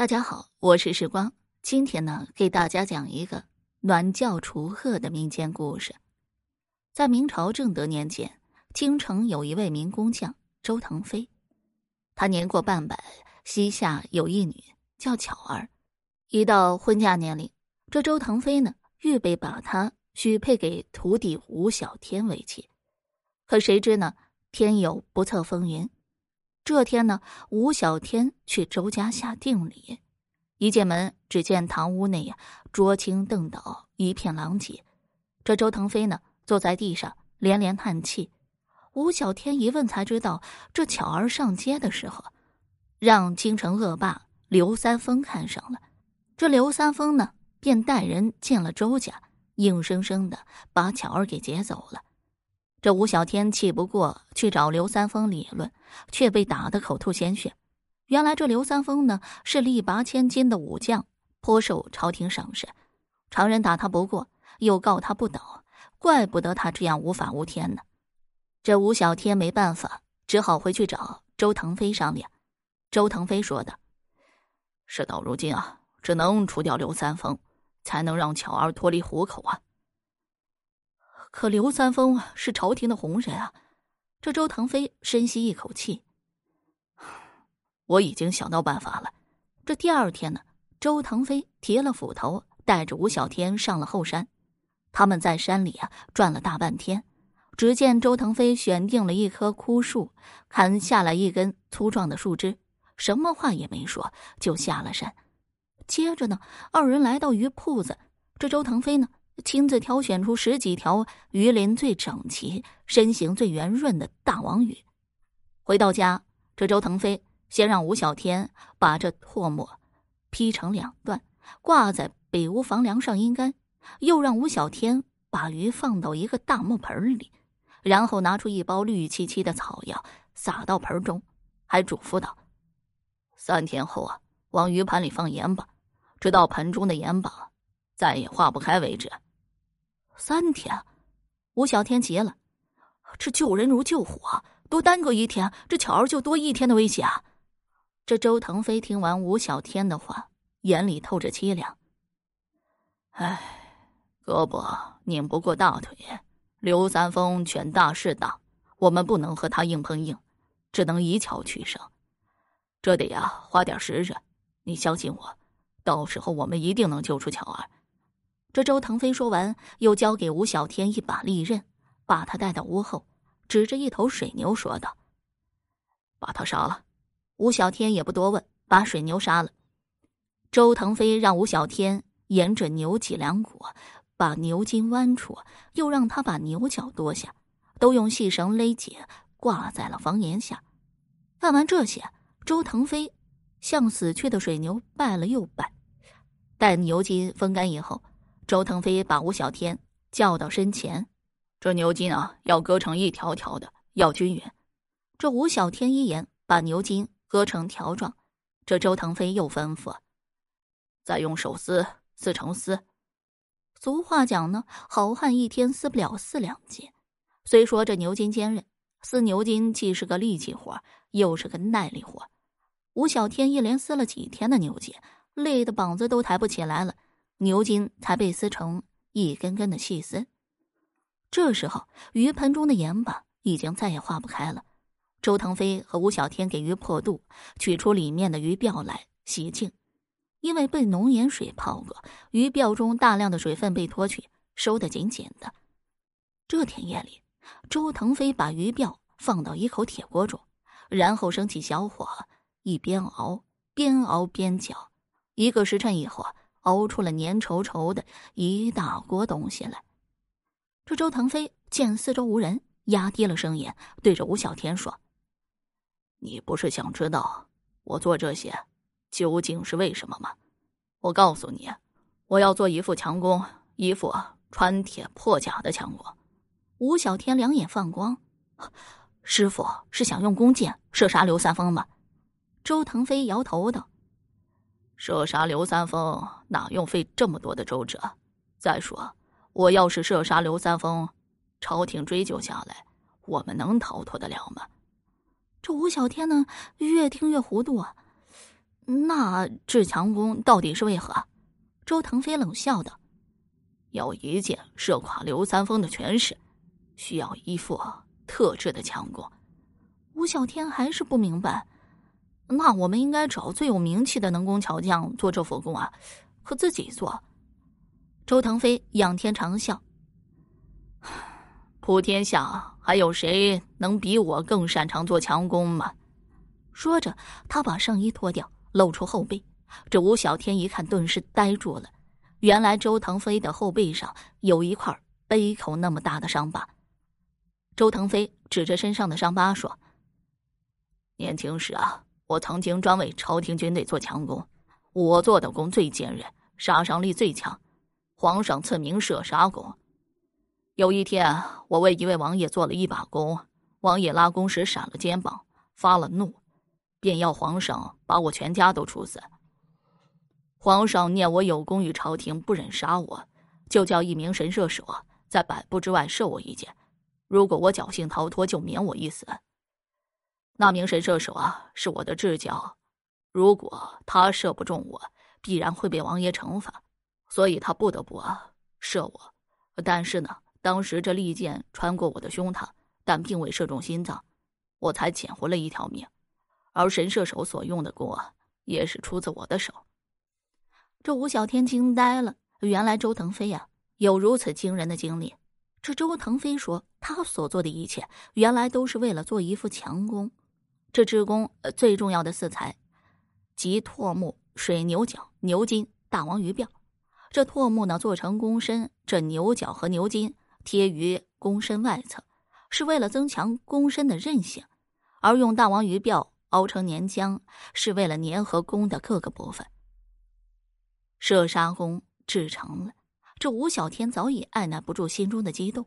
大家好，我是时光。今天呢，给大家讲一个暖教除恶的民间故事。在明朝正德年间，京城有一位民工匠周腾飞，他年过半百，膝下有一女，叫巧儿。一到婚嫁年龄，这周腾飞呢，预备把她许配给徒弟吴小天为妻。可谁知呢，天有不测风云。这天呢，吴小天去周家下定礼，一进门，只见堂屋内呀，桌倾凳倒，一片狼藉。这周腾飞呢，坐在地上，连连叹气。吴小天一问才知道，这巧儿上街的时候，让京城恶霸刘三丰看上了。这刘三丰呢，便带人进了周家，硬生生的把巧儿给劫走了。这吴小天气不过，去找刘三丰理论，却被打得口吐鲜血。原来这刘三丰呢是力拔千斤的武将，颇受朝廷赏识。常人打他不过，又告他不倒，怪不得他这样无法无天呢。这吴小天没办法，只好回去找周腾飞商量。周腾飞说的：“事到如今啊，只能除掉刘三丰，才能让巧儿脱离虎口啊。”可刘三丰啊是朝廷的红人啊，这周腾飞深吸一口气。我已经想到办法了。这第二天呢，周腾飞提了斧头，带着吴小天上了后山。他们在山里啊转了大半天，只见周腾飞选定了一棵枯树，砍下来一根粗壮的树枝，什么话也没说，就下了山。接着呢，二人来到鱼铺子，这周腾飞呢。亲自挑选出十几条鱼鳞最整齐、身形最圆润的大王鱼。回到家，这周腾飞先让吴小天把这唾沫劈成两段，挂在北屋房梁上阴干，又让吴小天把鱼放到一个大木盆里，然后拿出一包绿漆漆的草药撒到盆中，还嘱咐道：“三天后啊，往鱼盘里放盐巴，直到盆中的盐巴再也化不开为止。”三天，吴小天急了，这救人如救火，多耽搁一天，这巧儿就多一天的危险啊。这周腾飞听完吴小天的话，眼里透着凄凉。唉，胳膊拧不过大腿，刘三丰权大势大，我们不能和他硬碰硬，只能以巧取胜。这得呀，花点时日。你相信我，到时候我们一定能救出巧儿。这周腾飞说完，又交给吴小天一把利刃，把他带到屋后，指着一头水牛说道：“把他杀了。”吴小天也不多问，把水牛杀了。周腾飞让吴小天沿着牛脊梁骨把牛筋剜出，又让他把牛角剁下，都用细绳勒紧，挂在了房檐下。干完这些，周腾飞向死去的水牛拜了又拜，待牛筋风干以后。周腾飞把吴小天叫到身前，这牛筋啊，要割成一条条的，要均匀。这吴小天一眼，把牛筋割成条状。这周腾飞又吩咐：“再用手撕，撕成丝。”俗话讲呢，好汉一天撕不了四两筋。虽说这牛筋坚韧，撕牛筋既是个力气活，又是个耐力活。吴小天一连撕了几天的牛筋，累得膀子都抬不起来了。牛筋才被撕成一根根的细丝。这时候，鱼盆中的盐巴已经再也化不开了。周腾飞和吴小天给鱼破肚，取出里面的鱼鳔来洗净。因为被浓盐水泡过，鱼鳔中大量的水分被脱去，收得紧紧的。这天夜里，周腾飞把鱼鳔放到一口铁锅中，然后升起小火，一边熬边熬边搅。一个时辰以后。熬出了黏稠稠的一大锅东西来。这周腾飞见四周无人，压低了声音对着吴小天说：“你不是想知道我做这些究竟是为什么吗？我告诉你，我要做一副强弓，一副穿铁破甲的强弓。”吴小天两眼放光：“师傅是想用弓箭射杀刘三丰吗？”周腾飞摇头道。射杀刘三丰哪用费这么多的周折？再说，我要是射杀刘三丰，朝廷追究下来，我们能逃脱得了吗？这吴小天呢，越听越糊涂啊！那治强功到底是为何？周腾飞冷笑道：“要一箭射垮刘三丰的权势，需要一副特制的强弓。”吴小天还是不明白。那我们应该找最有名气的能工巧匠做这佛功啊，可自己做。周腾飞仰天长啸：“ 普天下还有谁能比我更擅长做强功吗？”说着，他把上衣脱掉，露出后背。这吴小天一看，顿时呆住了。原来周腾飞的后背上有一块杯口那么大的伤疤。周腾飞指着身上的伤疤说：“年轻时啊。”我曾经专为朝廷军队做强攻，我做的弓最坚韧，杀伤力最强，皇上赐名射杀弓。有一天，我为一位王爷做了一把弓，王爷拉弓时闪了肩膀，发了怒，便要皇上把我全家都处死。皇上念我有功于朝廷，不忍杀我，就叫一名神射手在百步之外射我一箭，如果我侥幸逃脱，就免我一死。那名神射手啊，是我的至交，如果他射不中我，必然会被王爷惩罚，所以他不得不啊射我。但是呢，当时这利箭穿过我的胸膛，但并未射中心脏，我才捡回了一条命。而神射手所用的弓啊，也是出自我的手。这吴小天惊呆了，原来周腾飞呀有如此惊人的经历。这周腾飞说，他所做的一切，原来都是为了做一副强弓。这制弓最重要的四材，即拓木、水牛角、牛筋、大王鱼鳔。这拓木呢做成弓身，这牛角和牛筋贴于弓身外侧，是为了增强弓身的韧性；而用大王鱼鳔熬成粘浆，是为了粘合弓的各个部分。射杀弓制成了，这吴小天早已按捺不住心中的激动。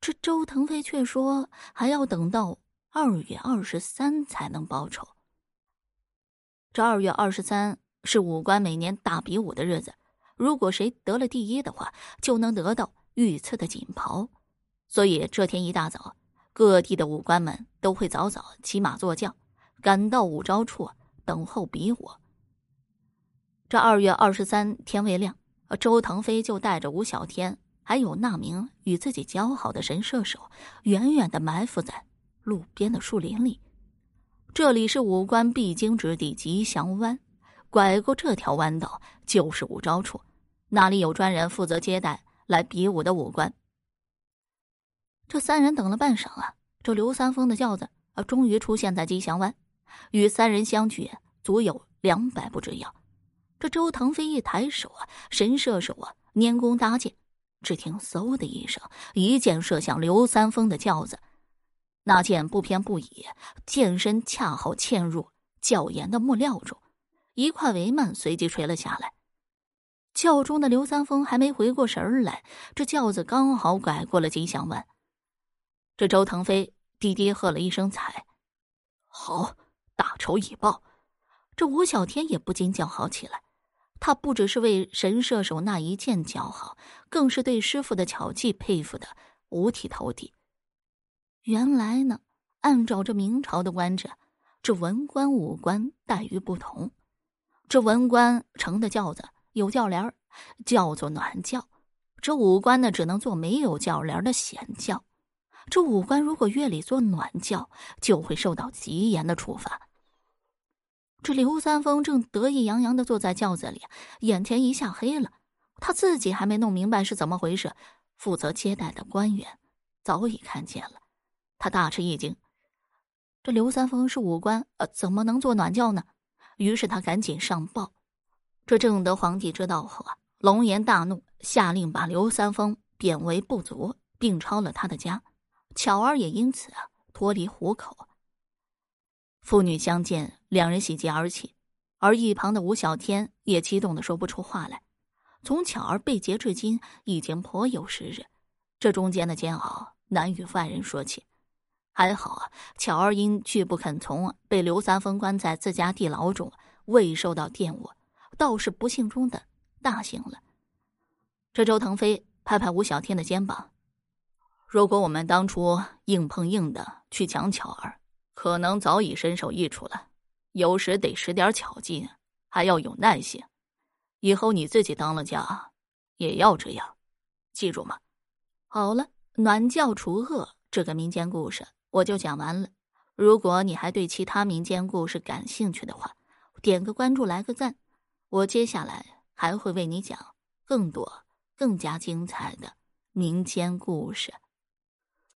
这周腾飞却说还要等到。二月二十三才能报仇。这二月二十三是武官每年大比武的日子，如果谁得了第一的话，就能得到御赐的锦袍。所以这天一大早，各地的武官们都会早早骑马坐轿，赶到武招处等候比武。这二月二十三天未亮，周腾飞就带着吴小天，还有那名与自己交好的神射手，远远的埋伏在。路边的树林里，这里是武官必经之地吉祥湾。拐过这条弯道就是武招处，那里有专人负责接待来比武的武官。这三人等了半晌啊，这刘三丰的轿子啊，终于出现在吉祥湾，与三人相距足有两百步之遥。这周腾飞一抬手啊，神射手啊，拈弓搭箭，只听嗖的一声，一箭射向刘三丰的轿子。那剑不偏不倚，剑身恰好嵌入较严的木料中，一块帷幔随即垂了下来。轿中的刘三丰还没回过神儿来，这轿子刚好拐过了吉祥湾。这周腾飞低低喝了一声彩，好，大仇已报。这吴小天也不禁叫好起来，他不只是为神射手那一剑叫好，更是对师傅的巧技佩服的五体投地。原来呢，按照这明朝的官制，这文官武官待遇不同。这文官乘的轿子有轿帘叫做暖轿；这武官呢，只能坐没有轿帘的闲轿。这武官如果夜里坐暖轿，就会受到极严的处罚。这刘三丰正得意洋洋的坐在轿子里，眼前一下黑了。他自己还没弄明白是怎么回事，负责接待的官员早已看见了。他大吃一惊，这刘三丰是武官，呃，怎么能做暖轿呢？于是他赶紧上报。这正德皇帝知道后啊，龙颜大怒，下令把刘三丰贬为部族，并抄了他的家。巧儿也因此啊脱离虎口。父女相见，两人喜极而泣，而一旁的吴小天也激动的说不出话来。从巧儿被劫至今，已经颇有时日，这中间的煎熬难与外人说起。还好啊，巧儿因拒不肯从，被刘三丰关在自家地牢中，未受到玷污，倒是不幸中的大幸了。这周腾飞拍拍吴小天的肩膀：“如果我们当初硬碰硬的去抢巧儿，可能早已身首异处了。有时得使点巧劲，还要有耐性。以后你自己当了家，也要这样，记住吗？好了，暖教除恶这个民间故事我就讲完了。如果你还对其他民间故事感兴趣的话，点个关注，来个赞。我接下来还会为你讲更多、更加精彩的民间故事。